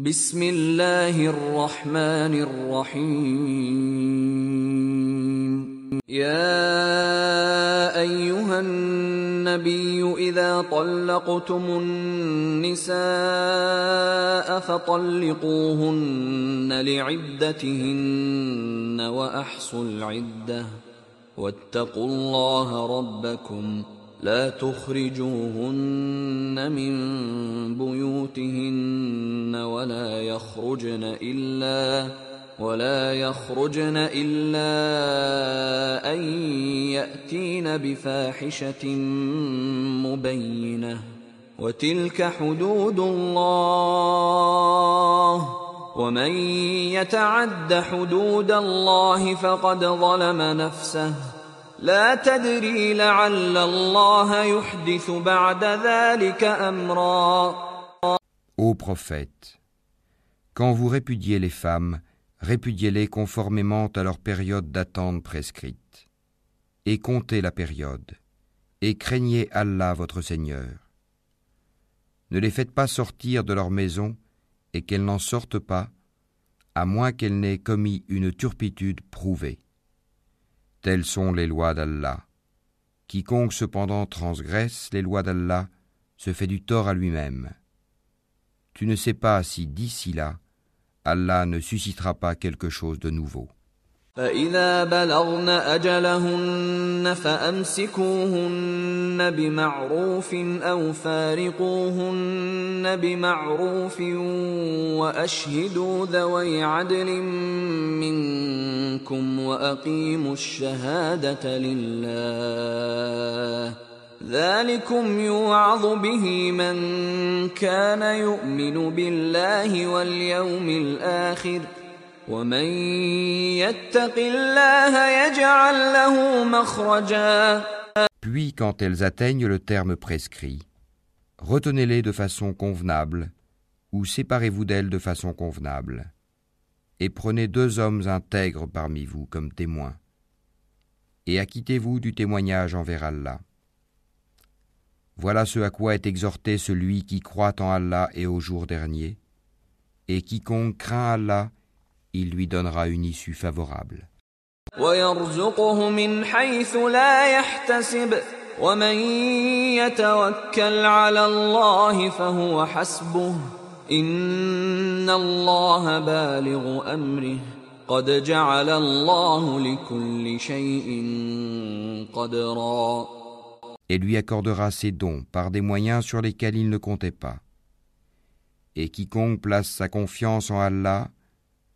بسم الله الرحمن الرحيم. يا أيها النبي إذا طلقتم النساء فطلقوهن لعدتهن وأحصوا العدة. واتقوا الله ربكم. لا تخرجوهن من بيوتهن ولا يخرجن إلا ولا يخرجن إلا أن يأتين بفاحشة مبينة. وتلك حدود الله. ومن يتعد حدود الله فقد ظلم نفسه. لا تدري لعل الله يحدث بعد ذلك أمرا Ô prophète, quand vous répudiez les femmes, répudiez-les conformément à leur période d'attente prescrite. Et comptez la période, et craignez Allah votre Seigneur. Ne les faites pas sortir de leur maison, et qu'elles n'en sortent pas, à moins qu'elles n'aient commis une turpitude prouvée. Telles sont les lois d'Allah. Quiconque cependant transgresse les lois d'Allah se fait du tort à lui-même. Tu ne sais pas si d'ici là, Allah ne suscitera pas quelque chose de nouveau. فإذا بلغن أجلهن فأمسكوهن بمعروف أو فارقوهن بمعروف وأشهدوا ذوي عدل منكم وأقيموا الشهادة لله ذلكم يوعظ به من كان يؤمن بالله واليوم الآخر ۖ Puis quand elles atteignent le terme prescrit, retenez-les de façon convenable ou séparez-vous d'elles de façon convenable, et prenez deux hommes intègres parmi vous comme témoins, et acquittez-vous du témoignage envers Allah. Voilà ce à quoi est exhorté celui qui croit en Allah et au jour dernier, et quiconque craint Allah il lui donnera une issue favorable. Et lui accordera ses dons par des moyens sur lesquels il ne comptait pas. Et quiconque place sa confiance en Allah,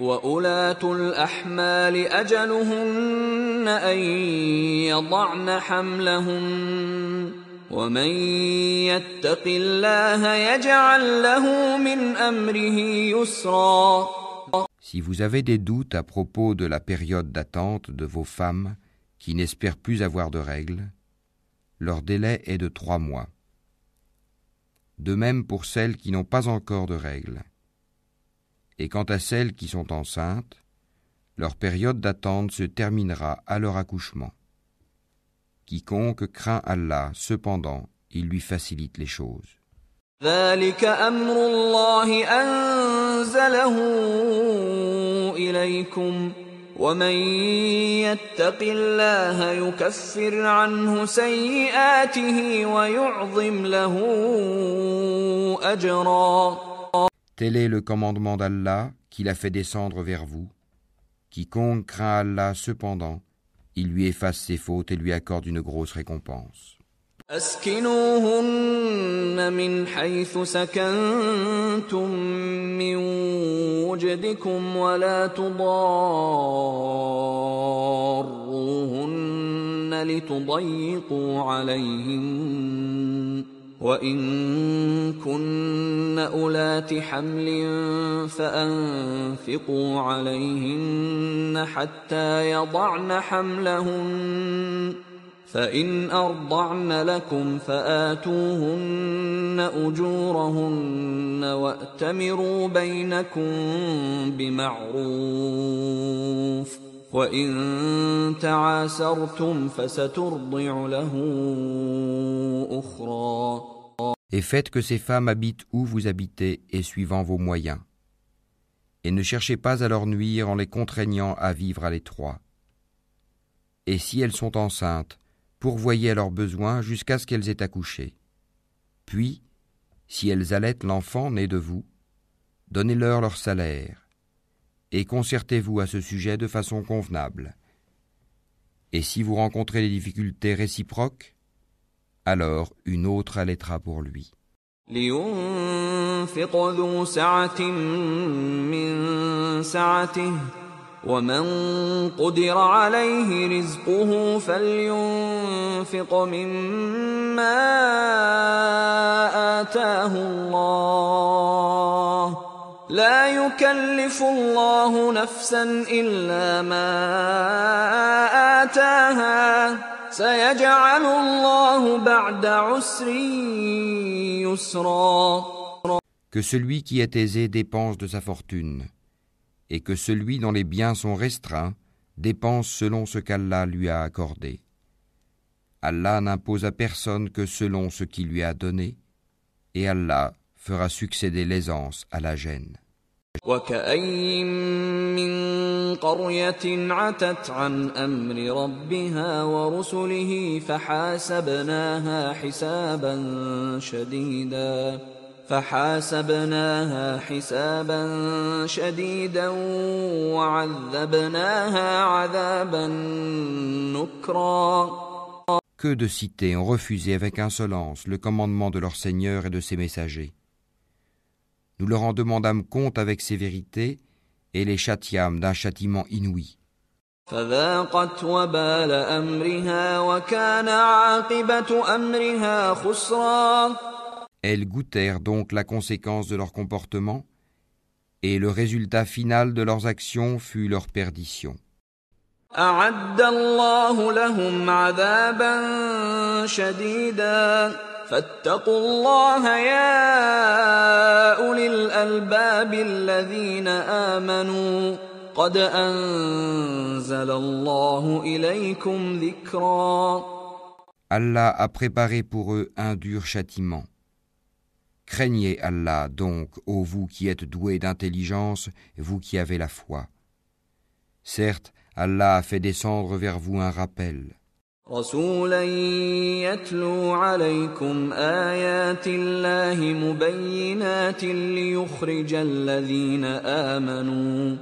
وأولاة الأحمال أجلهن أن يضعن حملهن ومن يتق الله يجعل له من أمره يسرا Si vous avez des doutes à propos de la période d'attente de vos femmes qui n'espèrent plus avoir de règles, leur délai est de trois mois. De même pour celles qui n'ont pas encore de règles. Et quant à celles qui sont enceintes, leur période d'attente se terminera à leur accouchement. Quiconque craint Allah, cependant, il lui facilite les choses. Tel est le commandement d'Allah qu'il a fait descendre vers vous. Quiconque craint Allah cependant, il lui efface ses fautes et lui accorde une grosse récompense. أسكنوهن من حيث سكنتم من وجدكم ولا تضاروهن لتضيقوا عليهن وإن كن أولات حمل فأنفقوا عليهن حتى يضعن حملهن فإن أرضعن لكم فآتوهن أجورهن وأتمروا بينكم بمعروف. وإن تعاسرتم فسترضع له أخرى Et faites que ces femmes habitent où vous habitez et suivant vos moyens. Et ne cherchez pas à leur nuire en les contraignant à vivre à l'étroit. Et si elles sont enceintes, pourvoyez à leurs besoins jusqu'à ce qu'elles aient accouché. Puis, si elles allaitent l'enfant né de vous, donnez-leur leur salaire, et concertez-vous à ce sujet de façon convenable. Et si vous rencontrez des difficultés réciproques, alors une autre allaitera pour lui. لينفق ذو سعة من سعته ومن قدر عليه رزقه فلينفق مما آتاه الله لا يكلف الله نفسا إلا ما آتاها Que celui qui est aisé dépense de sa fortune, et que celui dont les biens sont restreints dépense selon ce qu'Allah lui a accordé. Allah n'impose à personne que selon ce qu'il lui a donné, et Allah fera succéder l'aisance à la gêne. وكاين من قريه عتت عن امر ربها ورسله فحاسبناها حسابا شديدا فحاسبناها حسابا شديدا وعذبناها عذابا نكرا Que de cités ont refusé avec insolence le commandement de leur Seigneur et de ses messagers. Nous leur en demandâmes compte avec sévérité et les châtiâmes d'un châtiment inouï. Elles goûtèrent donc la conséquence de leur comportement, et le résultat final de leurs actions fut leur perdition. Allah a préparé pour eux un dur châtiment. Craignez Allah donc, ô vous qui êtes doués d'intelligence, vous qui avez la foi. Certes, Allah a fait descendre vers vous un rappel. رسولا يتلو عليكم آيات الله مبينات ليخرج الذين آمنوا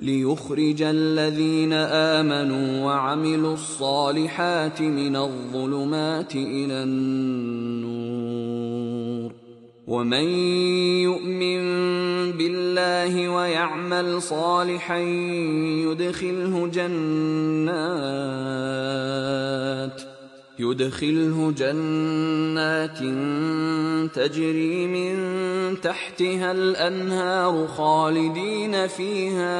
ليخرج الذين آمنوا وعملوا الصالحات من الظلمات إلى النور. ومن يؤمن بالله ويعمل صالحا يدخله جنات يدخله جنات تجري من تحتها الأنهار خالدين فيها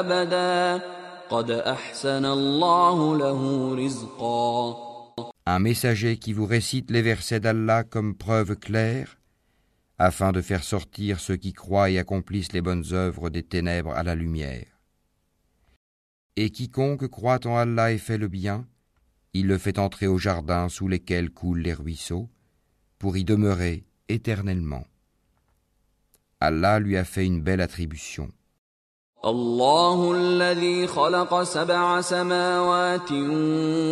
أبدا. قد أحسن الله له رزقا. Un messager qui vous récite les versets d'Allah comme preuve claire, afin de faire sortir ceux qui croient et accomplissent les bonnes œuvres des ténèbres à la lumière. Et quiconque croit en Allah et fait le bien, il le fait entrer au jardin sous lesquels coulent les ruisseaux, pour y demeurer éternellement. Allah lui a fait une belle attribution. الله الذي خلق سبع سماوات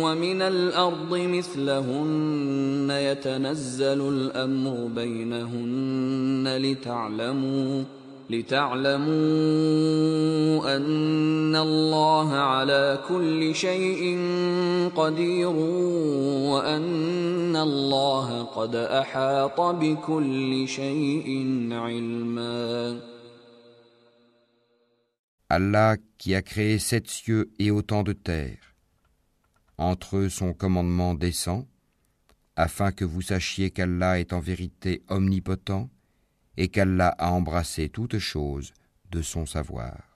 ومن الأرض مثلهن يتنزل الأمر بينهن لتعلموا لتعلموا أن الله على كل شيء قدير وأن الله قد أحاط بكل شيء علما. Allah qui a créé sept cieux et autant de terres. Entre eux son commandement descend, afin que vous sachiez qu'Allah est en vérité omnipotent et qu'Allah a embrassé toutes choses de son savoir.